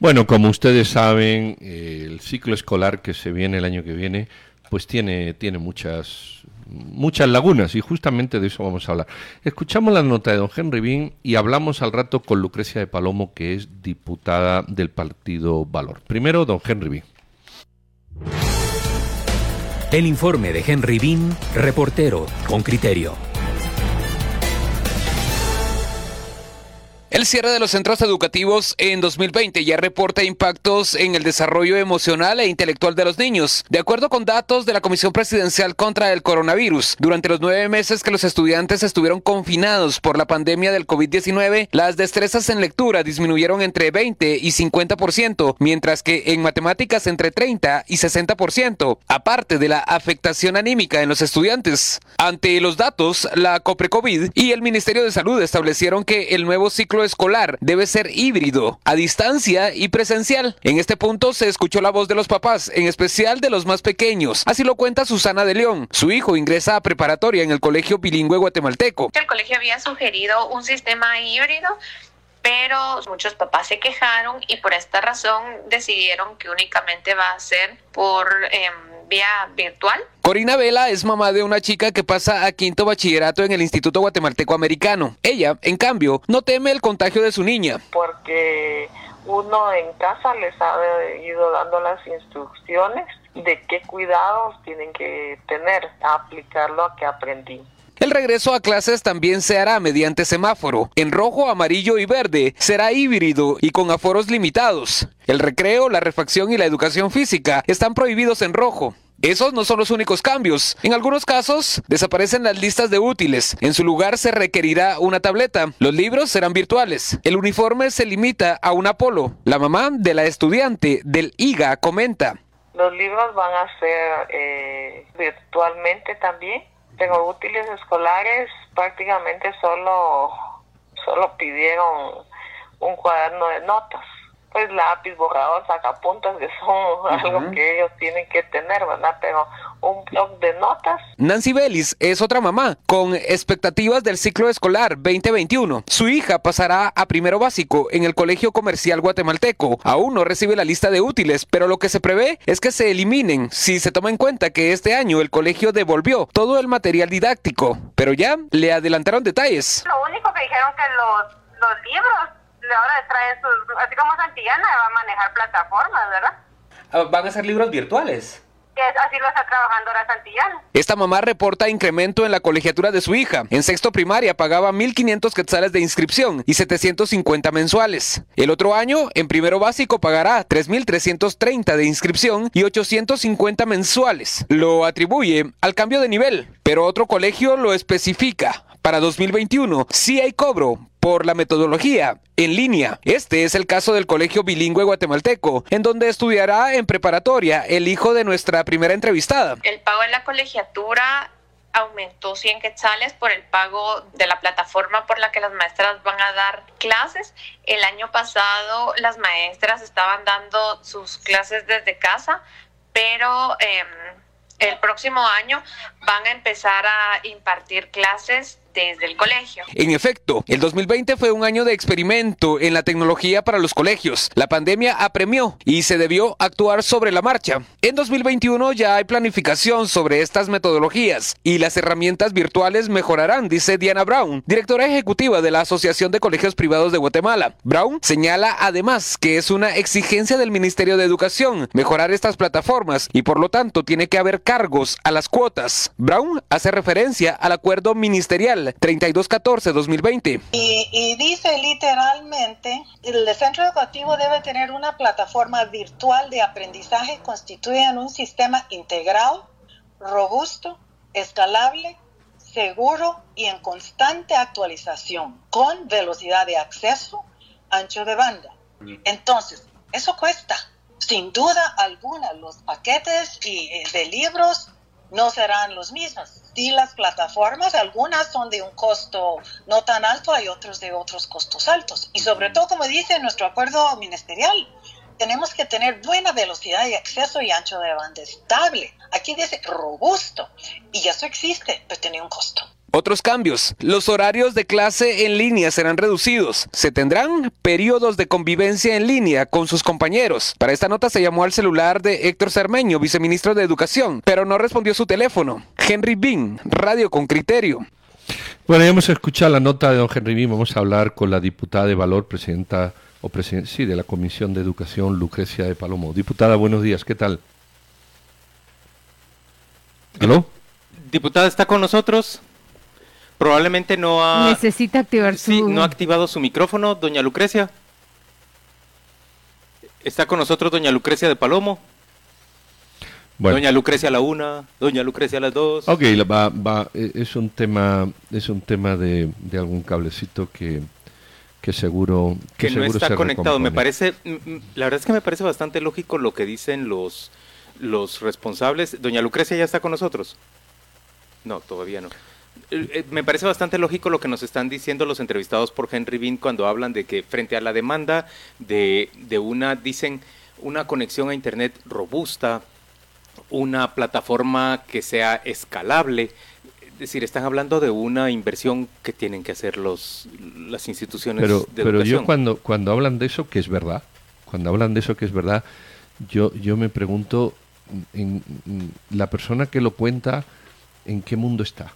Bueno, como ustedes saben, el ciclo escolar que se viene el año que viene, pues tiene, tiene muchas, muchas lagunas y justamente de eso vamos a hablar. Escuchamos la nota de don Henry Bean y hablamos al rato con Lucrecia de Palomo, que es diputada del partido Valor. Primero, don Henry Bean. El informe de Henry Bean, reportero con criterio. El cierre de los centros educativos en 2020 ya reporta impactos en el desarrollo emocional e intelectual de los niños. De acuerdo con datos de la Comisión Presidencial contra el Coronavirus, durante los nueve meses que los estudiantes estuvieron confinados por la pandemia del COVID-19, las destrezas en lectura disminuyeron entre 20 y 50%, mientras que en matemáticas entre 30 y 60%, aparte de la afectación anímica en los estudiantes. Ante los datos, la COPRECOVID y el Ministerio de Salud establecieron que el nuevo ciclo escolar debe ser híbrido, a distancia y presencial. En este punto se escuchó la voz de los papás, en especial de los más pequeños. Así lo cuenta Susana de León. Su hijo ingresa a preparatoria en el Colegio Bilingüe Guatemalteco. El colegio había sugerido un sistema híbrido pero muchos papás se quejaron y por esta razón decidieron que únicamente va a ser por eh, vía virtual. Corina Vela es mamá de una chica que pasa a quinto bachillerato en el Instituto Guatemalteco Americano. Ella, en cambio, no teme el contagio de su niña. Porque uno en casa les ha ido dando las instrucciones de qué cuidados tienen que tener, a aplicar lo que aprendí. El regreso a clases también se hará mediante semáforo. En rojo, amarillo y verde será híbrido y con aforos limitados. El recreo, la refacción y la educación física están prohibidos en rojo. Esos no son los únicos cambios. En algunos casos, desaparecen las listas de útiles. En su lugar se requerirá una tableta. Los libros serán virtuales. El uniforme se limita a un apolo. La mamá de la estudiante del IGA comenta. Los libros van a ser eh, virtualmente también tengo útiles escolares, prácticamente solo, solo pidieron un cuaderno de notas. Pues lápiz, borrador, sacapuntas, que son algo que ellos tienen que tener, ¿verdad? Pero un blog de notas. Nancy Vélez es otra mamá con expectativas del ciclo escolar 2021. Su hija pasará a primero básico en el Colegio Comercial Guatemalteco. Aún no recibe la lista de útiles, pero lo que se prevé es que se eliminen si se toma en cuenta que este año el colegio devolvió todo el material didáctico. Pero ya le adelantaron detalles. Lo único que dijeron que los, los libros ahora traen sus, así como Santillana va a manejar plataformas, ¿verdad? Ah, ¿Van a ser libros virtuales? Así lo está trabajando la Santillana. Esta mamá reporta incremento en la colegiatura de su hija. En sexto primaria pagaba 1.500 quetzales de inscripción y 750 mensuales. El otro año, en primero básico, pagará 3.330 de inscripción y 850 mensuales. Lo atribuye al cambio de nivel, pero otro colegio lo especifica. Para 2021 sí hay cobro por la metodología en línea. Este es el caso del Colegio Bilingüe Guatemalteco, en donde estudiará en preparatoria el hijo de nuestra primera entrevistada. El pago de la colegiatura aumentó 100 quetzales por el pago de la plataforma por la que las maestras van a dar clases. El año pasado las maestras estaban dando sus clases desde casa, pero em, el próximo año van a empezar a impartir clases desde el colegio. En efecto, el 2020 fue un año de experimento en la tecnología para los colegios. La pandemia apremió y se debió actuar sobre la marcha. En 2021 ya hay planificación sobre estas metodologías y las herramientas virtuales mejorarán, dice Diana Brown, directora ejecutiva de la Asociación de Colegios Privados de Guatemala. Brown señala además que es una exigencia del Ministerio de Educación mejorar estas plataformas y por lo tanto tiene que haber cargos a las cuotas. Brown hace referencia al acuerdo ministerial 3214-2020. Y, y dice literalmente, el centro educativo debe tener una plataforma virtual de aprendizaje constituida en un sistema integrado, robusto, escalable, seguro y en constante actualización, con velocidad de acceso, ancho de banda. Entonces, eso cuesta. Sin duda alguna, los paquetes eh, de libros no serán los mismos. Sí, las plataformas, algunas son de un costo no tan alto, hay otros de otros costos altos. Y sobre todo, como dice nuestro acuerdo ministerial, tenemos que tener buena velocidad de acceso y ancho de banda estable. Aquí dice robusto. Y eso existe, pero tiene un costo. Otros cambios. Los horarios de clase en línea serán reducidos. Se tendrán periodos de convivencia en línea con sus compañeros. Para esta nota se llamó al celular de Héctor Cermeño, viceministro de Educación, pero no respondió su teléfono. Henry Bean, Radio con Criterio. Bueno, ya hemos escuchado la nota de don Henry Bean. Vamos a hablar con la diputada de Valor, presidenta o presidenta, sí, de la Comisión de Educación, Lucrecia de Palomo. Diputada, buenos días. ¿Qué tal? ¿Aló? Diputada, ¿está con nosotros? Probablemente no ha... Necesita activar su... Sí, no ha activado su micrófono, doña Lucrecia. Está con nosotros doña Lucrecia de Palomo. Doña Lucrecia a la una, doña Lucrecia a las dos. Ok, va, va, e, es un tema, es un tema de, de algún cablecito que, que seguro que, no está conectado. Me parece, la verdad es que me parece bastante lógico lo que dicen los los responsables. Doña Lucrecia ya está con nosotros. No, todavía no. Eh, eh, me parece bastante lógico lo que nos están diciendo los entrevistados por Henry Bean cuando hablan de que frente a la demanda de, de una, dicen, una conexión a Internet robusta, una plataforma que sea escalable, es decir, están hablando de una inversión que tienen que hacer los, las instituciones pero, de Pero yo cuando, cuando hablan de eso, que es verdad, cuando hablan de eso que es verdad, yo, yo me pregunto, en, la persona que lo cuenta, ¿en qué mundo está?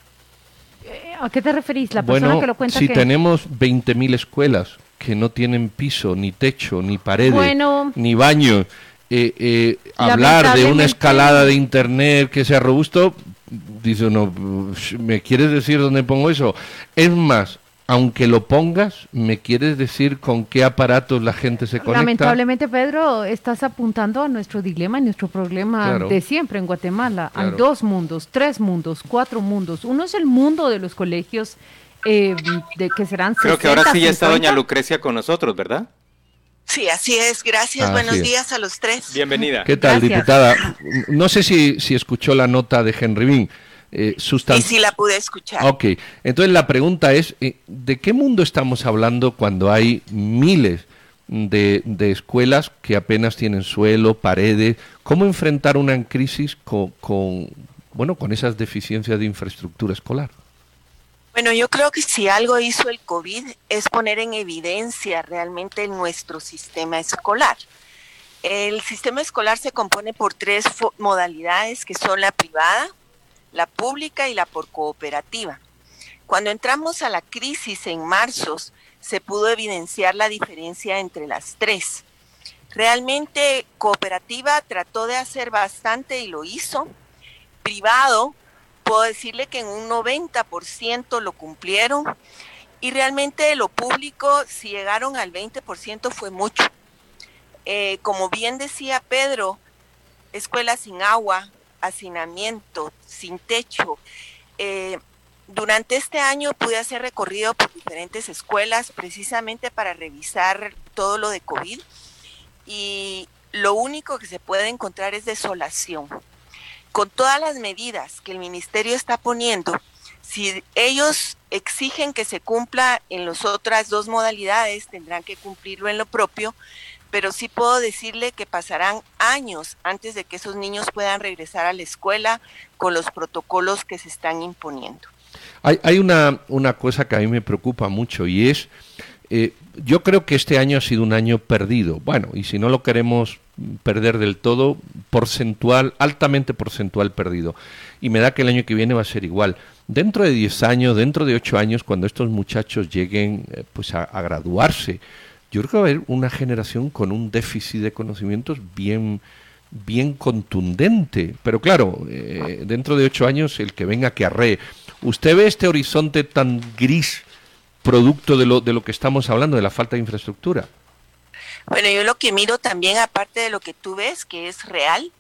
¿A qué te referís? La persona que lo cuenta. Si tenemos 20.000 escuelas que no tienen piso, ni techo, ni paredes, ni baño, eh, eh, hablar de una escalada de internet que sea robusto, dice uno, ¿me quieres decir dónde pongo eso? Es más, aunque lo pongas, ¿me quieres decir con qué aparatos la gente se conecta? Lamentablemente, Pedro, estás apuntando a nuestro dilema y nuestro problema de siempre en Guatemala. Hay dos mundos, tres mundos, cuatro mundos. Uno es el mundo de los colegios eh, de que serán Creo que ahora sí ya está doña Lucrecia con nosotros, ¿verdad? Sí, así es. Gracias. Buenos días a los tres. Bienvenida. ¿Qué tal, diputada? No sé si, si escuchó la nota de Henry Bean eh, Sí, la pude escuchar. Ok, entonces la pregunta es, eh, ¿de qué mundo estamos hablando cuando hay miles de, escuelas que apenas tienen suelo, paredes? ¿Cómo enfrentar una crisis con, bueno, con esas deficiencias de infraestructura escolar? Bueno, yo creo que si algo hizo el COVID es poner en evidencia realmente nuestro sistema escolar. El sistema escolar se compone por tres modalidades que son la privada, la pública y la por cooperativa. Cuando entramos a la crisis en marzo, se pudo evidenciar la diferencia entre las tres. Realmente cooperativa trató de hacer bastante y lo hizo. Privado, puedo decirle que en un 90% lo cumplieron. Y realmente lo público, si llegaron al 20% fue mucho. Eh, como bien decía Pedro, escuelas sin agua, hacinamiento, sin techo. Eh, durante este año pude hacer recorrido por diferentes escuelas precisamente para revisar todo lo de COVID y lo único que se puede encontrar es desolación. Con todas las medidas que el ministerio está poniendo, si ellos exigen que se cumpla en las otras dos modalidades, tendrán que cumplirlo en lo propio, pero sí puedo decirle que pasarán años antes de que esos niños puedan regresar a la escuela con los protocolos que se están imponiendo. Hay, una, una cosa que a mí me preocupa mucho y es, eh, yo creo que este año ha sido un año perdido. Bueno, y si no lo queremos perder del todo, porcentual, altamente porcentual perdido. Y me da que el año que viene va a ser igual. Dentro de 10 años, dentro de 8 años, cuando estos muchachos lleguen eh, pues a graduarse, yo creo que va a haber una generación con un déficit de conocimientos bien, bien contundente. Pero claro, eh, dentro de ocho años, el que venga que arree. ¿Usted ve este horizonte tan gris producto de lo, de lo que estamos hablando, de la falta de infraestructura? Bueno, yo lo que miro también, aparte de lo que tú ves, que es real,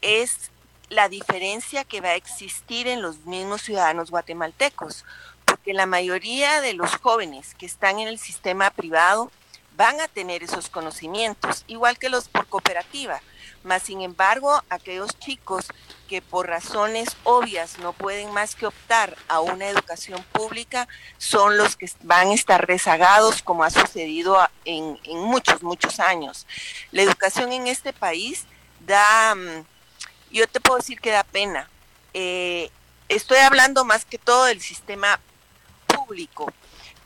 es la diferencia que va a existir en los mismos ciudadanos guatemaltecos, porque la mayoría de los jóvenes que están en el sistema privado van a tener esos conocimientos, igual que los por cooperativa. Mas, sin embargo, aquellos chicos que por razones obvias no pueden más que optar a una educación pública son los que van a estar rezagados, como ha sucedido en, muchos, muchos años. La educación en este país da, mm, yo te puedo decir que da pena. Eh, estoy hablando más que todo del sistema público.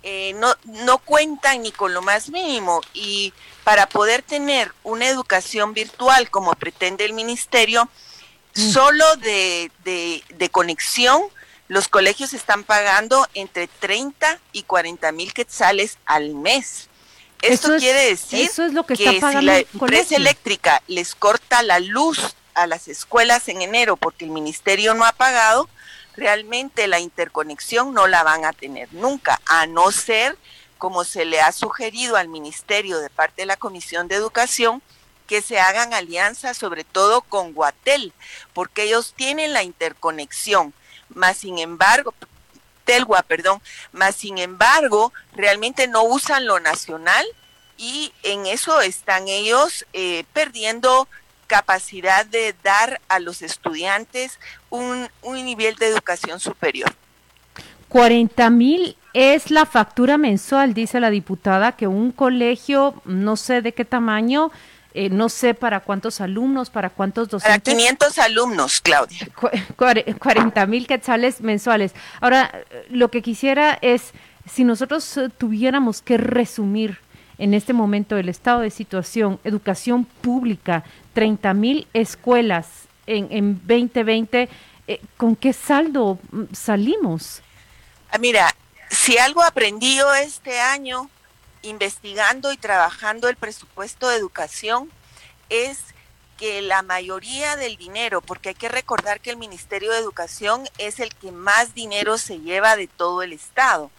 Eh, no, no cuentan ni con lo más mínimo y para poder tener una educación virtual como pretende el ministerio, mm. solo de, de, conexión, los colegios están pagando entre 30 y 40 mil quetzales al mes. Esto quiere decir que, si la empresa eléctrica les corta la luz a las escuelas en enero porque el ministerio no ha pagado, realmente la interconexión no la van a tener nunca, a no ser, como se le ha sugerido al Ministerio de parte de la Comisión de Educación, que se hagan alianzas sobre todo con Guatel, porque ellos tienen la interconexión, más sin embargo, Telgua, perdón, más sin embargo, realmente no usan lo nacional y en eso están ellos eh, perdiendo capacidad de dar a los estudiantes un, nivel de educación superior. 40 mil es la factura mensual, dice la diputada, que un colegio, no sé de qué tamaño, eh, no sé para cuántos alumnos, para cuántos docentes. Para 500 alumnos, Claudia. 40 mil quetzales mensuales. Ahora, lo que quisiera es, si nosotros eh, tuviéramos que resumir en este momento el estado de situación, educación pública, 30 mil escuelas en, en 2020, eh, ¿con qué saldo mm, salimos? Ah, mira, si algo aprendido este año investigando y trabajando el presupuesto de educación es que la mayoría del dinero, porque hay que recordar que el Ministerio de Educación es el que más dinero se lleva de todo el Estado.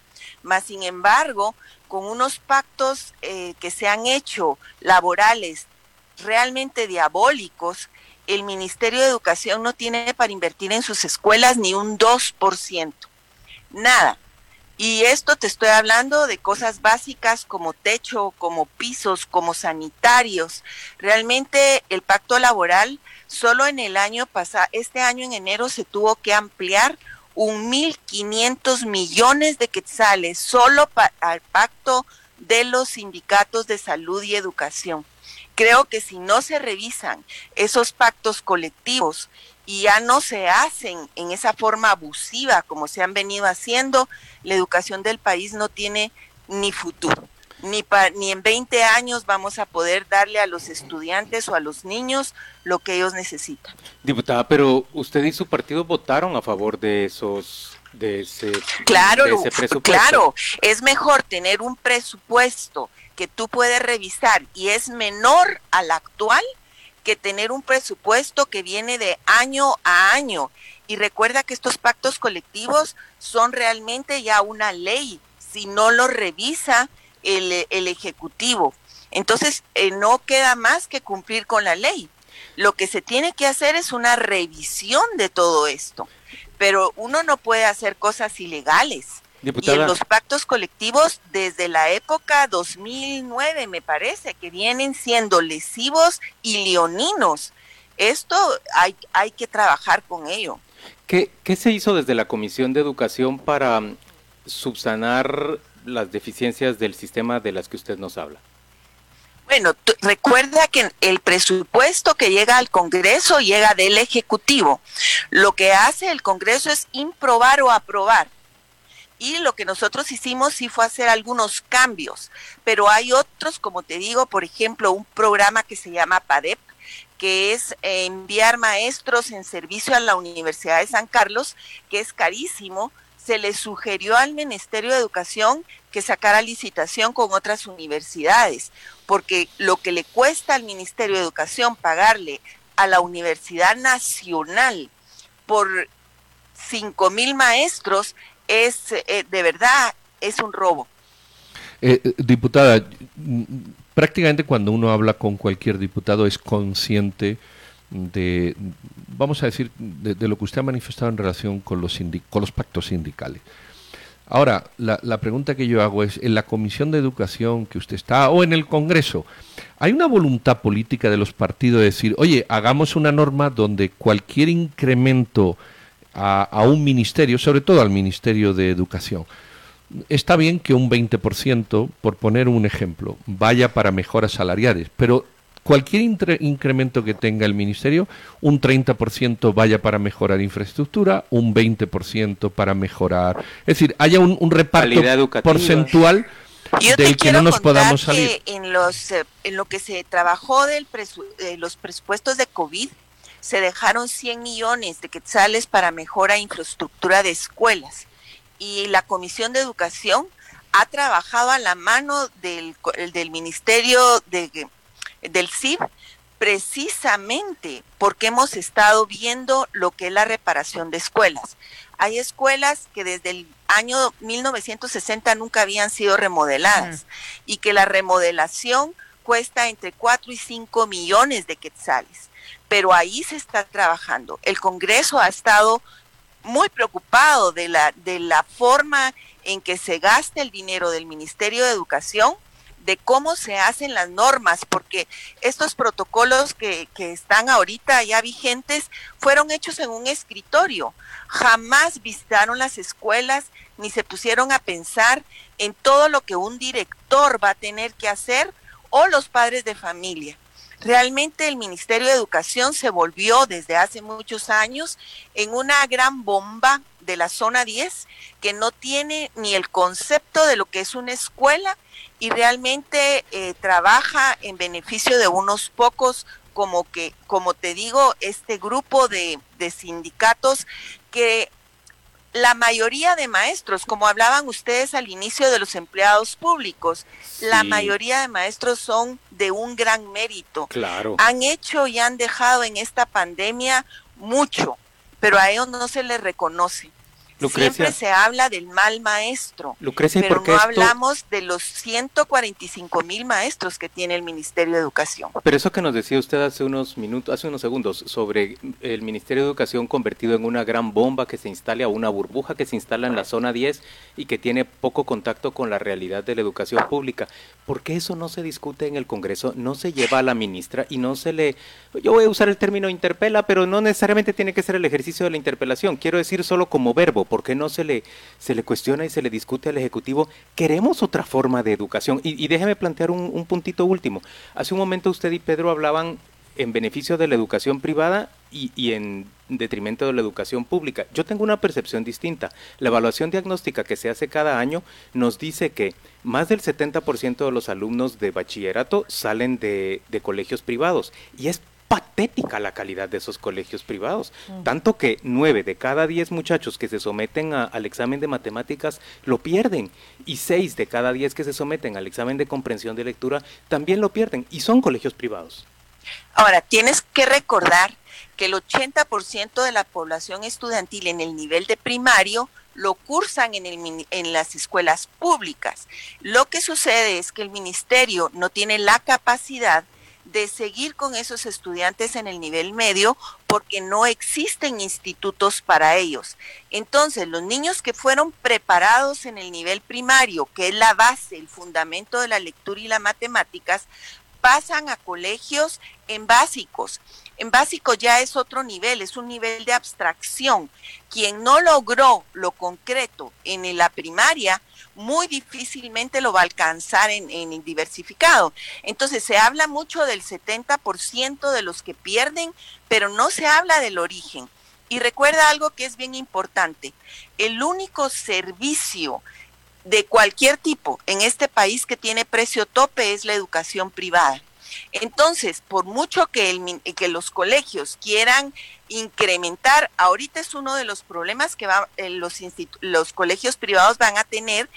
Más sin embargo, con unos pactos eh, que se han hecho laborales realmente diabólicos, el Ministerio de Educación no tiene para invertir en sus escuelas ni un 2%. Nada. Y esto te estoy hablando de cosas básicas como techo, como pisos, como sanitarios. Realmente el pacto laboral solo en el año pasado, este año en enero se tuvo que ampliar 1.500 millones de quetzales solo para el pacto de los sindicatos de salud y educación. Creo que si no se revisan esos pactos colectivos y ya no se hacen en esa forma abusiva como se han venido haciendo, la educación del país no tiene ni futuro ni, ni en 20 años vamos a poder darle a los estudiantes o a los niños lo que ellos necesitan. Diputada, pero usted y su partido votaron a favor de esos de ese, claro, presupuesto. Claro, es mejor tener un presupuesto que tú puedes revisar y es menor al actual que tener un presupuesto que viene de año a año. Y recuerda que estos pactos colectivos son realmente ya una ley. Si no lo revisa, el, Ejecutivo. Entonces, eh, no queda más que cumplir con la ley. Lo que se tiene que hacer es una revisión de todo esto, pero uno no puede hacer cosas ilegales. Y en los pactos colectivos, desde la época 2009, me parece, que vienen siendo lesivos y leoninos. Esto hay, hay que trabajar con ello. ¿Qué, ¿Qué se hizo desde la Comisión de Educación para subsanar las deficiencias del sistema de las que usted nos habla? Bueno, recuerda que el presupuesto que llega al Congreso llega del Ejecutivo. Lo que hace el Congreso es improbar o aprobar. Y lo que nosotros hicimos sí fue hacer algunos cambios, pero hay otros, como te digo, por ejemplo, un programa que se llama PADEP, que es enviar maestros en servicio a la Universidad de San Carlos, que es carísimo, se le sugirió al Ministerio de Educación que sacara licitación con otras universidades, porque lo que le cuesta al Ministerio de Educación pagarle a la Universidad Nacional por cinco mil maestros es eh, de verdad es un robo. Eh, diputada, prácticamente cuando uno habla con cualquier diputado es consciente de, vamos a decir, de, lo que usted ha manifestado en relación con los, con los pactos sindicales. Ahora, la, la, pregunta que yo hago es, en la Comisión de Educación que usted está, o en el Congreso, ¿hay una voluntad política de los partidos de decir, oye, hagamos una norma donde cualquier incremento a, a un ministerio, sobre todo al Ministerio de Educación, está bien que un 20%, por poner un ejemplo, vaya para mejoras salariales, pero cualquier incremento que tenga el ministerio, un 30% vaya para mejorar infraestructura, un 20% para mejorar, es decir, haya un, reparto porcentual del que no nos podamos salir. en, los, eh, en lo que se trabajó de los presupuestos de COVID, se dejaron 100 millones de quetzales para mejora de infraestructura de escuelas. Y la Comisión de Educación ha trabajado a la mano del, del Ministerio de, del CIB precisamente porque hemos estado viendo lo que es la reparación de escuelas. Hay escuelas que desde el año 1960 nunca habían sido remodeladas y que la remodelación cuesta entre 4 y 5 millones de quetzales. Pero ahí se está trabajando. El Congreso ha estado muy preocupado de la, de la forma en que se gasta el dinero del Ministerio de Educación de cómo se hacen las normas, porque estos protocolos que, que, están ahorita ya vigentes fueron hechos en un escritorio. Jamás visitaron las escuelas ni se pusieron a pensar en todo lo que un director va a tener que hacer o los padres de familia. Realmente el Ministerio de Educación se volvió desde hace muchos años en una gran bomba de la zona 10 que no tiene ni el concepto de lo que es una escuela y realmente eh, trabaja en beneficio de unos pocos como que, como te digo, este grupo de, de sindicatos que la mayoría de maestros, como hablaban ustedes al inicio de los empleados públicos, la mayoría de maestros son de un gran mérito. Claro. Han hecho y han dejado en esta pandemia mucho, pero a ellos no se les reconoce. Siempre se habla del mal maestro, pero no hablamos de los 145 mil maestros que tiene el Ministerio de Educación. Pero eso que nos decía usted hace unos minutos, hace unos segundos, sobre el Ministerio de Educación convertido en una gran bomba que se instala o una burbuja que se instala en la zona 10 y que tiene poco contacto con la realidad de la educación pública. ¿Por qué eso no se discute en el Congreso, no se lleva a la ministra y no se le, yo voy a usar el término interpela, pero no necesariamente tiene que ser el ejercicio de la interpelación, quiero decir solo como verbo ¿por qué no se le, se le cuestiona y se le discute al Ejecutivo? Queremos otra forma de educación. Y, déjeme plantear un, puntito último. Hace un momento usted y Pedro hablaban en beneficio de la educación privada y, en detrimento de la educación pública. Yo tengo una percepción distinta. La evaluación diagnóstica que se hace cada año nos dice que más del 70% de los alumnos de bachillerato salen de, de colegios privados y es patética la calidad de esos colegios privados. Mm. Tanto que nueve de cada diez muchachos que se someten al examen de matemáticas lo pierden. Y seis de cada diez que se someten al examen de comprensión de lectura también lo pierden. Y son colegios privados. Ahora, tienes que recordar que el 80% de la población estudiantil en el nivel de primario lo cursan en, el, en las escuelas públicas. Lo que sucede es que el ministerio no tiene la capacidad de seguir con esos estudiantes en el nivel medio porque no existen institutos para ellos. Entonces, los niños que fueron preparados en el nivel primario, que es la base, el fundamento de la lectura y las matemáticas, pasan a colegios en básicos. En básico ya es otro nivel, es un nivel de abstracción. Quien no logró lo concreto en la primaria, muy difícilmente lo va a alcanzar en, en diversificado. Entonces se habla mucho del 70% de los que pierden, pero no se habla del origen. Y recuerda algo que es bien importante, el único servicio de cualquier tipo en este país que tiene precio tope es la educación privada. Entonces, por mucho que, el, que los colegios quieran incrementar, ahorita es uno de los problemas que va, eh, los, los colegios privados van a tener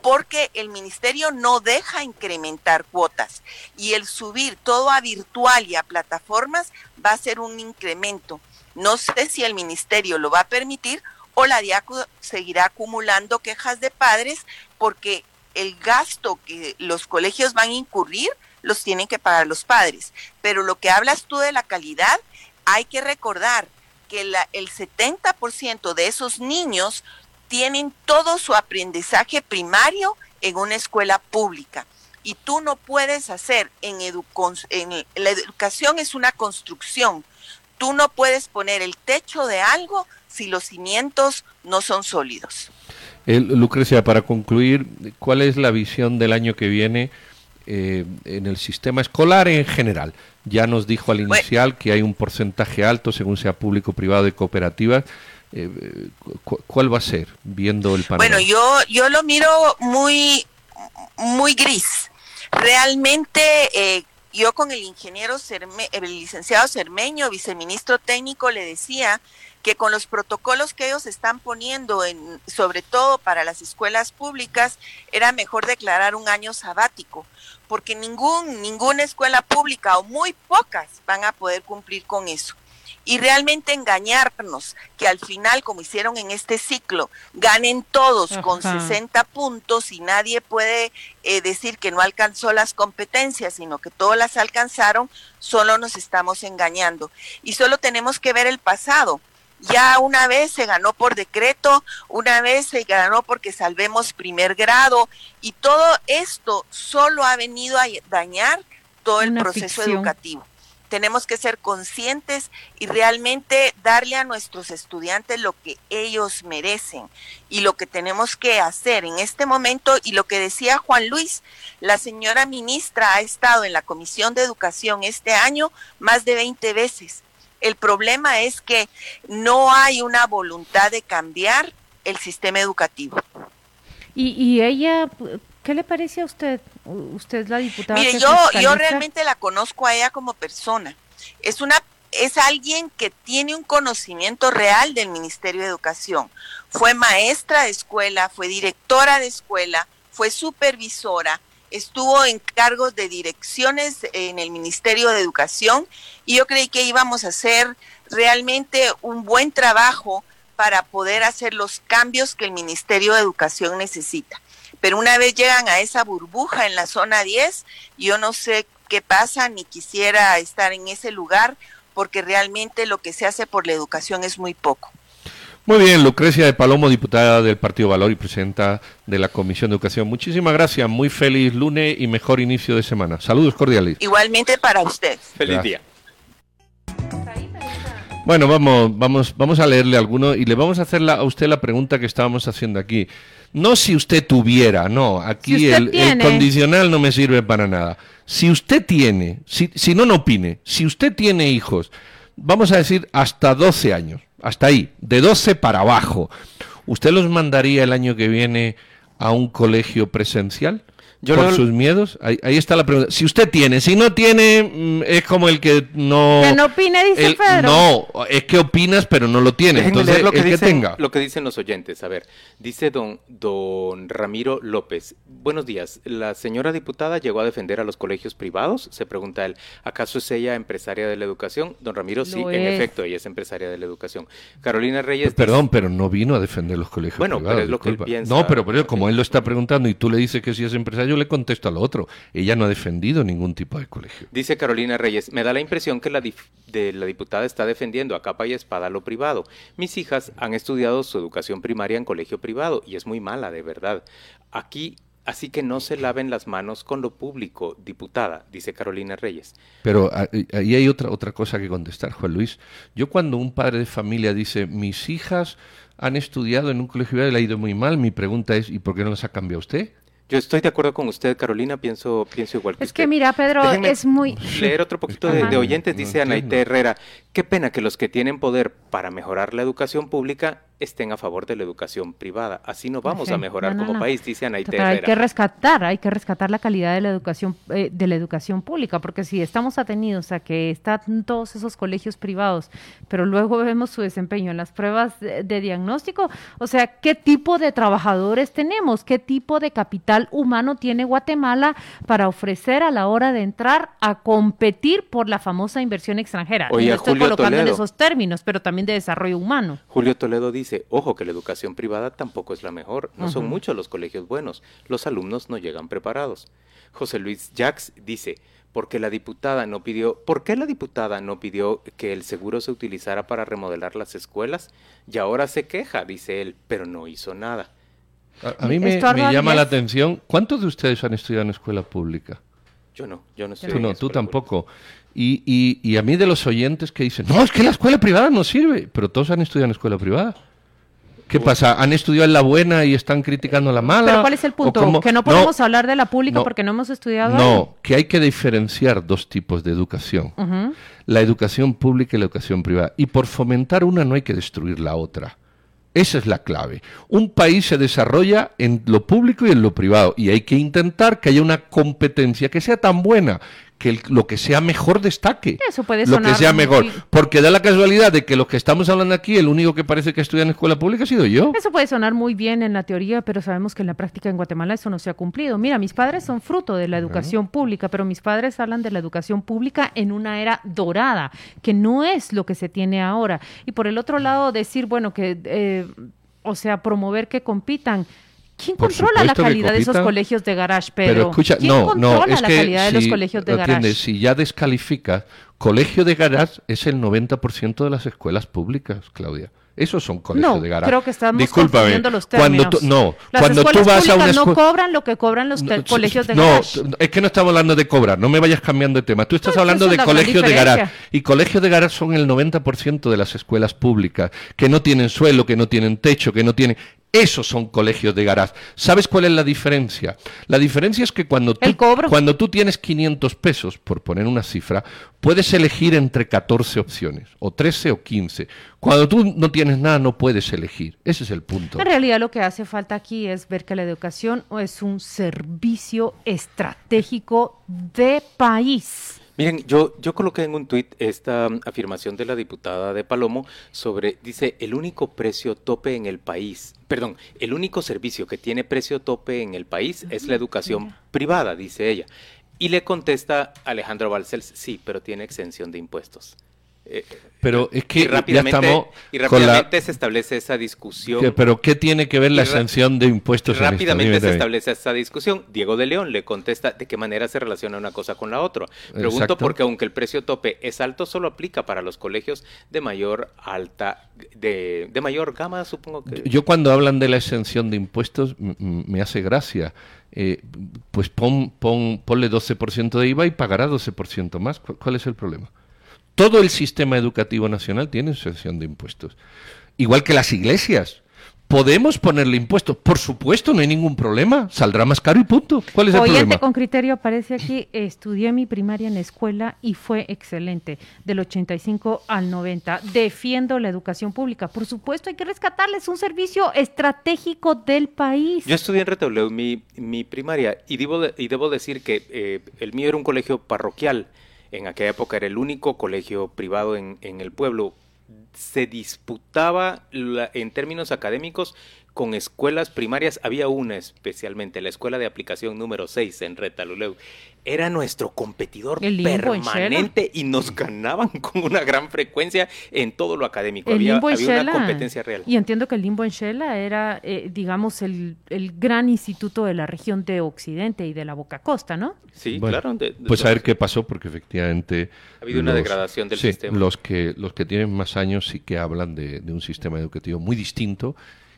porque el ministerio no deja incrementar cuotas y el subir todo a virtual y a plataformas va a ser un incremento. No sé si el ministerio lo va a permitir o la DIACO seguirá acumulando quejas de padres porque el gasto que los colegios van a incurrir los tienen que pagar los padres. Pero lo que hablas tú de la calidad, hay que recordar que el 70% de esos niños tienen todo su aprendizaje primario en una escuela pública. Y tú no puedes hacer en, en la educación es una construcción. Tú no puedes poner el techo de algo si los cimientos no son sólidos. Lucrecia, para concluir, ¿cuál es la visión del año que viene? eh, en el sistema escolar en general. Ya nos dijo al inicial que hay un porcentaje alto, según sea público, privado, de cooperativas. Eh, ¿Cuál va a ser, viendo el panorama? Bueno, yo, yo lo miro muy, muy gris. Realmente eh, yo con el ingeniero, el licenciado Cermeño, viceministro técnico, le decía que con los protocolos que ellos están poniendo, en, sobre todo para las escuelas públicas, era mejor declarar un año sabático, porque ningún, ninguna escuela pública o muy pocas van a poder cumplir con eso y realmente engañarnos que al final, como hicieron en este ciclo, ganen todos con 60 puntos y nadie puede eh, decir que no alcanzó las competencias, sino que todas las alcanzaron, solo nos estamos engañando. Y solo tenemos que ver el pasado. Ya una vez se ganó por decreto, una vez se ganó porque salvemos primer grado y todo esto solo ha venido a dañar todo el proceso educativo. Tenemos que ser conscientes y realmente darle a nuestros estudiantes lo que ellos merecen y lo que tenemos que hacer en este momento. Y lo que decía Juan Luis, la señora ministra ha estado en la Comisión de Educación este año más de 20 veces. El problema es que no hay una voluntad de cambiar el sistema educativo. Y, y ella ¿Qué le parece a usted? Usted es la diputada. Mire, yo, yo realmente la conozco a ella como persona. Es una es alguien que tiene un conocimiento real del Ministerio de Educación. Fue maestra de escuela, fue directora de escuela, fue supervisora, estuvo en cargos de direcciones en el Ministerio de Educación y yo creí que íbamos a hacer realmente un buen trabajo para poder hacer los cambios que el Ministerio de Educación necesita pero una vez llegan a esa burbuja en la zona 10, yo no sé qué pasa, ni quisiera estar en ese lugar, porque realmente lo que se hace por la educación es muy poco. Muy bien, Lucrecia de Palomo, diputada del Partido Valor y presidenta de la Comisión de Educación. Muchísimas gracias, muy feliz lunes y mejor inicio de semana. Saludos cordiales. Igualmente para usted. Feliz día. Bueno, vamos, vamos, vamos a leerle alguno y le vamos a hacer a usted la pregunta que estábamos haciendo aquí. No si usted tuviera, no, aquí el, condicional no me sirve para nada. Si usted tiene, si, si no, no opine, si usted tiene hijos, vamos a decir hasta 12 años, hasta ahí, de 12 para abajo, ¿usted los mandaría el año que viene a un colegio presencial? Por sus miedos? Ahí, está la pregunta. Si usted tiene, si no tiene, mm, es como el que no... Que no opine, dice Pedro. No, es que opinas, pero no lo tiene. Entonces, lo que, que tenga. Lo que dicen los oyentes. A ver, dice don, don Ramiro López. Buenos días. La señora diputada llegó a defender a los colegios privados. Se pregunta él, ¿acaso es ella empresaria de la educación? Don Ramiro, sí, en efecto, ella es empresaria de la educación. Carolina Reyes... Pues perdón, pero no vino a defender los colegios bueno, privados. Bueno, pero es lo que él piensa. No, pero, pero como él lo está preguntando y tú le dices que sí es empresario, le contesto al otro. Ella no ha defendido ningún tipo de colegio. Dice Carolina Reyes, me da la impresión que la, de la diputada está defendiendo a capa y espada lo privado. Mis hijas han estudiado su educación primaria en colegio privado y es muy mala, de verdad. Aquí Así que no se laven las manos con lo público, diputada, dice Carolina Reyes. Pero ah, ahí hay otra, otra cosa que contestar, Juan Luis. Yo cuando un padre de familia dice, mis hijas han estudiado en un colegio y le ha ido muy mal, mi pregunta es, ¿y por qué no las ha cambiado usted? Yo estoy de acuerdo con usted, Carolina, pienso, pienso igual que es que mira, Pedro, es muy... Leer otro poquito de, oyentes, dice Anaite Herrera, qué pena que los que tienen poder para mejorar la educación pública estén a favor de la educación privada. Así no vamos a mejorar como país, dice Anaite Herrera. Hay que rescatar, hay que rescatar la calidad de la educación eh, de la educación pública, porque si estamos atenidos a que están todos esos colegios privados, pero luego vemos su desempeño en las pruebas de, de diagnóstico, o sea, ¿qué tipo de trabajadores tenemos? ¿Qué tipo de capital humano tiene Guatemala para ofrecer a la hora de entrar a competir por la famosa inversión extranjera? Oye, no colocando en esos términos, pero también de desarrollo humano. Julio Toledo dice ojo que la educación privada tampoco es la mejor, no son muchos los colegios buenos, los alumnos no llegan preparados. José Luis Jacks dice, porque la diputada no pidió, ¿por qué la diputada no pidió que el seguro se utilizara para remodelar las escuelas? Y ahora se queja, dice él, pero no hizo nada. A, mí me, llama la atención, ¿cuántos de ustedes han estudiado en escuela pública? Yo no, yo no Tú no, tú tampoco. Y, y, y, a mí de los oyentes que dicen, no, es que la escuela privada no sirve, pero todos han estudiado en escuela privada. ¿Qué pasa? ¿Han estudiado en la buena y están criticando la mala? ¿Pero cuál es el punto? ¿Que no podemos hablar de la pública porque no hemos estudiado? No, que hay que diferenciar dos tipos de educación. La educación pública y la educación privada. Y por fomentar una no hay que destruir la otra. Esa es la clave. Un país se desarrolla en lo público y en lo privado y hay que intentar que haya una competencia que sea tan buena que lo que sea mejor destaque. Eso puede sonar Lo que sea mejor. Porque da la casualidad de que los que estamos hablando aquí, el único que parece que estudia en escuela pública ha sido yo. Eso puede sonar muy bien en la teoría, pero sabemos que en la práctica en Guatemala eso no se ha cumplido. Mira, mis padres son fruto de la educación pública, pero mis padres hablan de la educación pública en una era dorada, que no es lo que se tiene ahora. Y por el otro lado, decir, bueno, que, eh, o sea, promover que compitan ¿Quién controla la calidad de esos colegios de garage, Pedro? Pero escucha, ¿Quién no, controla no, es la que calidad de los colegios de garage? Si ya descalifica, colegio de garage es el 90% de las escuelas públicas, Claudia. Esos son colegios de garage. creo que estamos Discúlpame, los términos. Cuando no, Las cuando tú vas a una no cobran lo que cobran los colegios de garage. No, es que no estamos hablando de cobrar, no me vayas cambiando de tema. Tú estás hablando de colegios de garage. Y colegios de garage son el 90% de las escuelas públicas, que no tienen suelo, que no tienen techo, que no tienen... Esos son colegios de garage. ¿Sabes cuál es la diferencia? La diferencia es que cuando tú, cuando tú tienes 500 pesos, por poner una cifra, puedes elegir entre 14 opciones, o 13 o 15. Cuando tú no tienes nada, no puedes elegir. Ese es el punto. En realidad lo que hace falta aquí es ver que la educación es un servicio estratégico de país. Miren, yo, yo coloqué en un tuit esta afirmación de la diputada de Palomo sobre, dice, el único precio tope en el país, perdón, el único servicio que tiene precio tope en el país es la educación privada, dice ella. Y le contesta Alejandro Balcells, sí, pero tiene exención de impuestos. Eh, pero es que rápidamente, ya estamos y rápidamente se establece esa discusión. pero ¿qué tiene que ver la sanción de impuestos? Rápidamente se establece esa discusión. Diego de León le contesta de qué manera se relaciona una cosa con la otra. Pregunto porque aunque el precio tope es alto, solo aplica para los colegios de mayor alta, de, de mayor gama, supongo que. Yo cuando hablan de la exención de impuestos me hace gracia. Eh, pues pon, pon, ponle 12% de IVA y pagará 12% más. ¿Cuál es el problema? Todo el sistema educativo nacional tiene exención de impuestos. Igual que las iglesias. ¿Podemos ponerle impuestos? Por supuesto, no hay ningún problema. Saldrá más caro y punto. ¿Cuál es el Oyente problema? con criterio aparece aquí. Estudié mi primaria en la escuela y fue excelente. Del 85 al 90. Defiendo la educación pública. Por supuesto, hay que rescatarles un servicio estratégico del país. Yo estudié en Retauleu mi, mi primaria y debo, y debo decir que eh, el mío era un colegio parroquial en aquella época era el único colegio privado en, en el pueblo. Se disputaba en términos académicos con escuelas primarias, había una especialmente, la escuela de aplicación número 6 en Retaluleu. Era nuestro competidor permanente y nos ganaban con una gran frecuencia en todo lo académico. había, una competencia real. Y entiendo que el Limbo en Shela era, eh, digamos, el, gran instituto de la región de Occidente y de la Boca Costa, ¿no? Sí, claro. pues a ver qué pasó, porque efectivamente... Ha habido una degradación del sistema. Los que, los que tienen más años sí que hablan de, de un sistema educativo muy distinto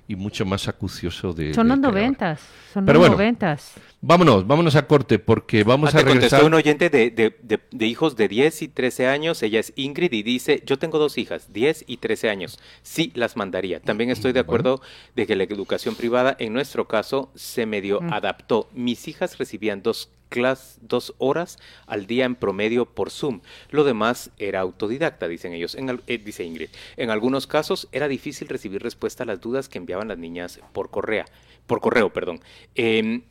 y mucho más acucioso de... Son los noventas, son los noventas. Vámonos, vámonos a corte porque vamos ah, a regresar... contestó un oyente de, de, de, hijos de 10 y 13 años, ella es Ingrid y dice, yo tengo dos hijas, 10 y 13 años, sí las mandaría. También estoy de acuerdo de que la educación privada en nuestro caso se medio adaptó. Mis hijas recibían dos clases, dos horas al día en promedio por Zoom. Lo demás era autodidacta, dicen ellos, en, eh, dice Ingrid. En algunos casos era difícil recibir respuesta a las dudas que enviaban las niñas por correo, por correo, perdón. Em,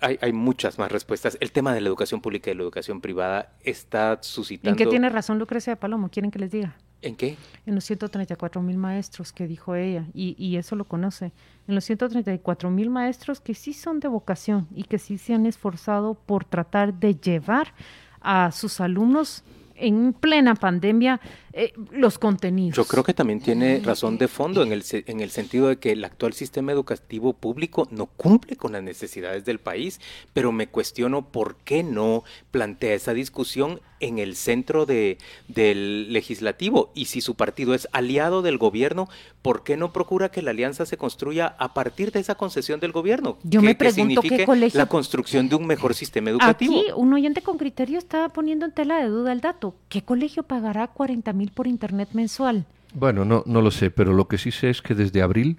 hay, muchas más respuestas. El tema de la educación pública y la educación privada está suscitando... ¿En qué tiene razón Lucrecia de Palomo? ¿Quieren que les diga? ¿En qué? En los 134 mil maestros que dijo ella, y, y eso lo conoce. En los 134 mil maestros que sí son de vocación y que sí se han esforzado por tratar de llevar a sus alumnos en plena pandemia eh, los contenidos. Yo creo que también tiene razón de fondo en el, en el sentido de que el actual sistema educativo público no cumple con las necesidades del país, pero me cuestiono por qué no plantea esa discusión en el centro de, del legislativo y si su partido es aliado del gobierno, ¿por qué no procura que la alianza se construya a partir de esa concesión del gobierno? Yo me pregunto qué colegio... La construcción de un mejor sistema educativo. Aquí un oyente con criterio estaba poniendo en tela de duda el dato. ¿Qué colegio pagará 40 mil por internet mensual? Bueno, no, no lo sé, pero lo que sí sé es que desde abril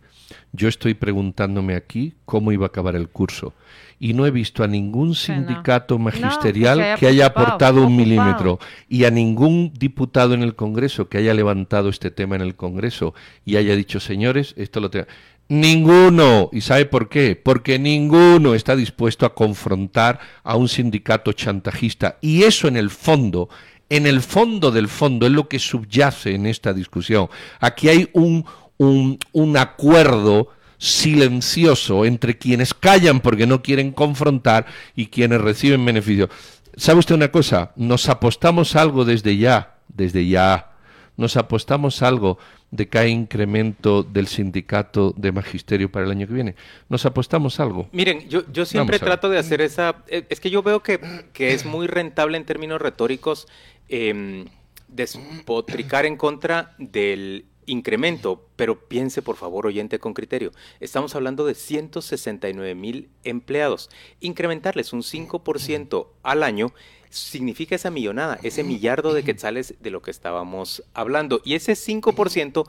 yo estoy preguntándome aquí cómo iba a acabar el curso y no he visto a ningún sindicato magisterial que, haya, aportado un milímetro y a ningún diputado en el Congreso que haya levantado este tema en el Congreso y haya dicho, señores, esto lo tengo. Ninguno. ¿Y sabe por qué? Porque ninguno está dispuesto a confrontar a un sindicato chantajista. Y eso en el fondo, en el fondo del fondo, es lo que subyace en esta discusión. Aquí hay un, un, un acuerdo silencioso entre quienes callan porque no quieren confrontar y quienes reciben beneficio. ¿Sabe usted una cosa? Nos apostamos algo desde ya, desde ya. Nos apostamos algo de que hay incremento del sindicato de magisterio para el año que viene. Nos apostamos algo. Miren, yo, yo siempre trato de hacer esa... Eh, es que yo veo que, que es muy rentable en términos retóricos eh, despotricar en contra del incremento, pero piense por favor, oyente con criterio, estamos hablando de 169 mil empleados. Incrementarles un 5% al año significa esa millonada, ese millardo de quetzales de lo que estábamos hablando. Y ese 5%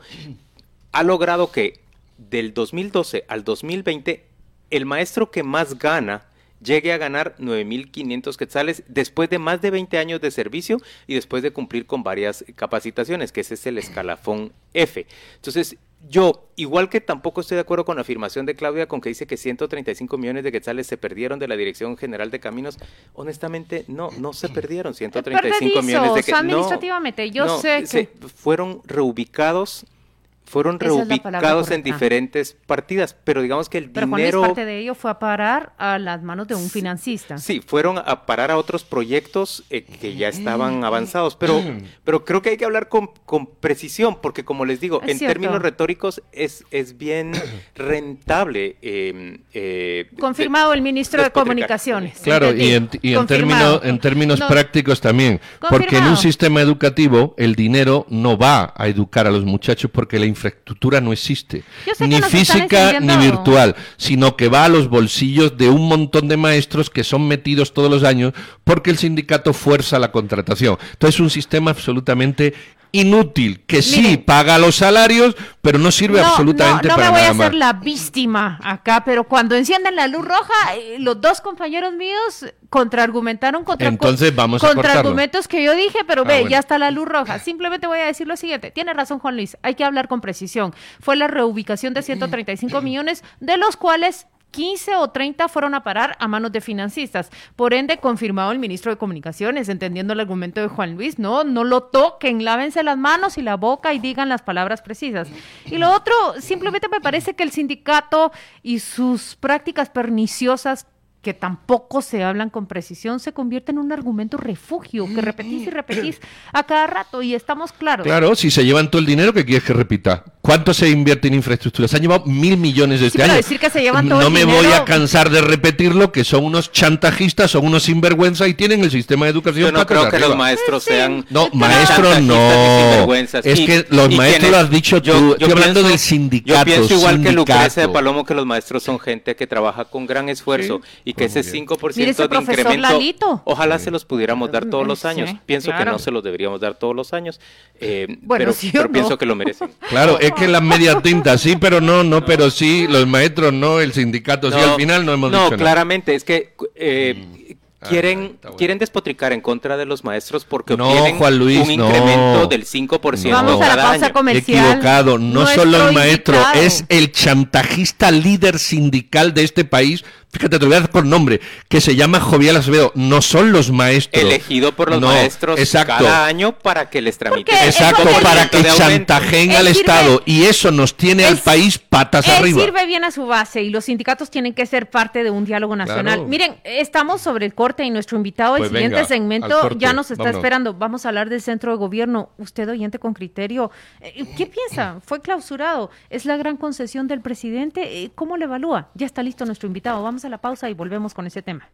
ha logrado que del 2012 al 2020 el maestro que más gana llegue a ganar 9.500 quetzales después de más de 20 años de servicio y después de cumplir con varias capacitaciones, que ese es el escalafón F. Entonces, yo, igual que tampoco estoy de acuerdo con la afirmación de Claudia con que dice que 135 millones de quetzales se perdieron de la Dirección General de Caminos, honestamente no, no se perdieron 135 millones de quetzales. administrativamente, yo sé que... fueron reubicados fueron reubicados en diferentes partidas, pero digamos que el pero dinero... parte de ello fue a parar a las manos de un financista. Sí, fueron a parar a otros proyectos eh, que ya estaban avanzados, pero, pero creo que hay que hablar con, con precisión, porque como les digo, en términos retóricos es, es bien rentable. Em, eh, Confirmado el ministro de Comunicaciones. Claro, y en, y en, términos, en términos prácticos también, porque en un sistema educativo el dinero no va a educar a los muchachos porque la infraestructura no existe, ni física ni virtual, sino que va a los bolsillos de un montón de maestros que son metidos todos los años porque el sindicato fuerza la contratación. Entonces es un sistema absolutamente inútil, que sí paga los salarios, pero no sirve absolutamente para nada. No me voy a hacer la víctima acá, pero cuando encienden la luz roja, eh, los dos compañeros míos contraargumentaron contra, Entonces vamos contra argumentos que yo dije, pero ah, ve, ya está la luz roja. Simplemente voy a decir lo siguiente, tiene razón Juan Luis, hay que hablar con precisión. Fue la reubicación de 135 millones, de los cuales 15 o 30 fueron a parar a manos de financistas. Por ende, confirmado el ministro de Comunicaciones, entendiendo el argumento de Juan Luis, no, no lo toquen, lávense las manos y la boca y digan las palabras precisas. Y lo otro, simplemente me parece que el sindicato y sus prácticas perniciosas que tampoco se hablan con precisión, se convierte en un argumento refugio, que repetís y repetís a cada rato y estamos claros. Claro, si se llevan todo el dinero, ¿qué quieres que repita? ¿Cuánto se invierte en infraestructura? Se han llevado mil millones de este año. Decir que se llevan todo no me voy a cansar de repetirlo, que son unos chantajistas, son unos sinvergüenza y tienen el sistema de educación. Yo no creo que los maestros sean. No, maestros no. Es que los maestros lo has dicho tú. Estoy hablando del sindicato. Yo pienso igual que Lucrecia de Palomo que los maestros son gente que trabaja con gran esfuerzo y que ese 5% de incremento, ojalá se los pudiéramos dar todos los años. pienso que no se los deberíamos dar todos los años, eh, pero, pienso que lo merecen. Claro, es que la media tinta sí, pero no, no, pero sí, los maestros no, el sindicato sí, al final no hemos dicho No, claramente, es que... Eh, Ah, quieren, quieren despotricar en contra de los maestros porque no, Juan Luis, un incremento del 5% Vamos cada a la pausa año. comercial. Equivocado, no solo el maestro, es el chantajista líder sindical de este país fíjate, te lo voy a dar por nombre, que se llama Jovial Acevedo, no son los maestros. Elegido por los maestros cada año para que les tramiten. Exacto, para que chantajeen al Estado y eso nos tiene al país patas él arriba. sirve bien a su base y los sindicatos tienen que ser parte de un diálogo nacional. Miren, estamos sobre el corte y nuestro invitado del pues siguiente segmento ya nos está esperando. Vamos a hablar del centro de gobierno. Usted oyente con criterio, eh, ¿qué piensa? Fue clausurado. ¿Es la gran concesión del presidente? Eh, ¿Cómo lo evalúa? Ya está listo nuestro invitado. Vamos a la pausa y volvemos con ese tema.